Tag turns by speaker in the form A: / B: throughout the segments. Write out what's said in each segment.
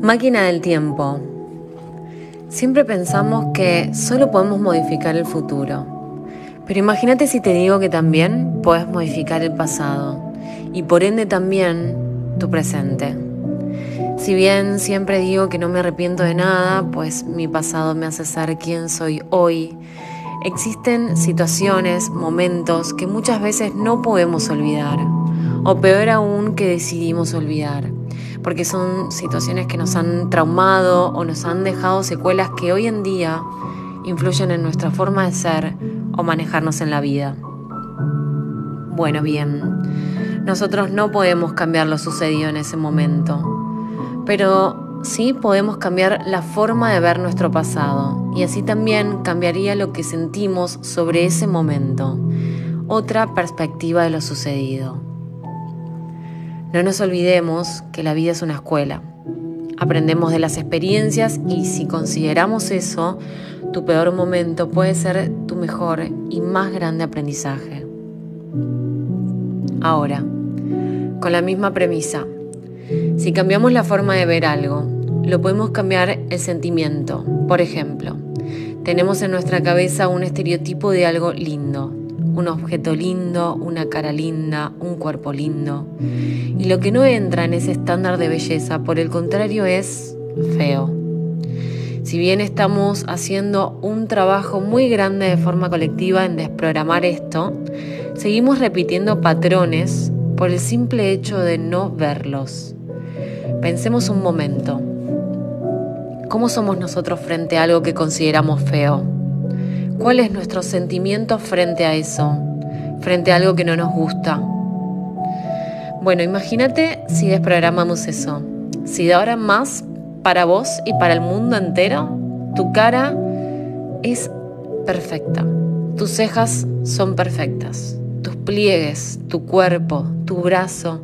A: Máquina del tiempo. Siempre pensamos que solo podemos modificar el futuro. Pero imagínate si te digo que también puedes modificar el pasado y por ende también tu presente. Si bien siempre digo que no me arrepiento de nada, pues mi pasado me hace ser quien soy hoy, existen situaciones, momentos que muchas veces no podemos olvidar, o peor aún que decidimos olvidar porque son situaciones que nos han traumado o nos han dejado secuelas que hoy en día influyen en nuestra forma de ser o manejarnos en la vida. Bueno, bien, nosotros no podemos cambiar lo sucedido en ese momento, pero sí podemos cambiar la forma de ver nuestro pasado y así también cambiaría lo que sentimos sobre ese momento, otra perspectiva de lo sucedido. No nos olvidemos que la vida es una escuela. Aprendemos de las experiencias y si consideramos eso, tu peor momento puede ser tu mejor y más grande aprendizaje. Ahora, con la misma premisa, si cambiamos la forma de ver algo, lo podemos cambiar el sentimiento. Por ejemplo, tenemos en nuestra cabeza un estereotipo de algo lindo, un objeto lindo, una cara linda, un cuerpo lindo. Y lo que no entra en ese estándar de belleza, por el contrario, es feo. Si bien estamos haciendo un trabajo muy grande de forma colectiva en desprogramar esto, seguimos repitiendo patrones por el simple hecho de no verlos. Pensemos un momento. ¿Cómo somos nosotros frente a algo que consideramos feo? ¿Cuál es nuestro sentimiento frente a eso? Frente a algo que no nos gusta. Bueno, imagínate si desprogramamos eso. Si de ahora más, para vos y para el mundo entero, tu cara es perfecta. Tus cejas son perfectas. Tus pliegues, tu cuerpo, tu brazo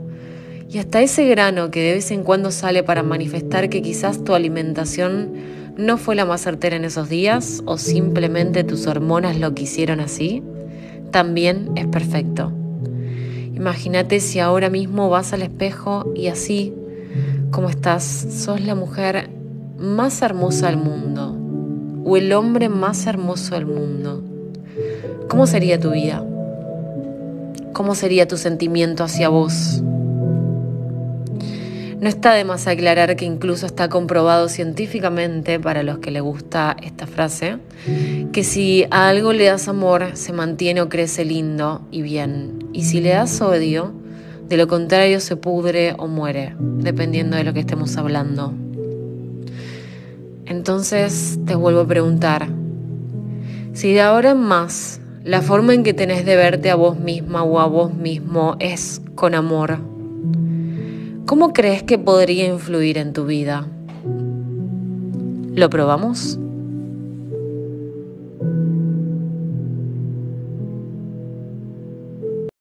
A: y hasta ese grano que de vez en cuando sale para manifestar que quizás tu alimentación no fue la más certera en esos días o simplemente tus hormonas lo quisieron así, también es perfecto. Imagínate si ahora mismo vas al espejo y así como estás, sos la mujer más hermosa del mundo o el hombre más hermoso del mundo. ¿Cómo sería tu vida? ¿Cómo sería tu sentimiento hacia vos? No está de más aclarar que incluso está comprobado científicamente, para los que le gusta esta frase, que si a algo le das amor, se mantiene o crece lindo y bien. Y si le das odio, de lo contrario se pudre o muere, dependiendo de lo que estemos hablando. Entonces te vuelvo a preguntar, si de ahora en más la forma en que tenés de verte a vos misma o a vos mismo es con amor, ¿Cómo crees que podría influir en tu vida? ¿Lo probamos?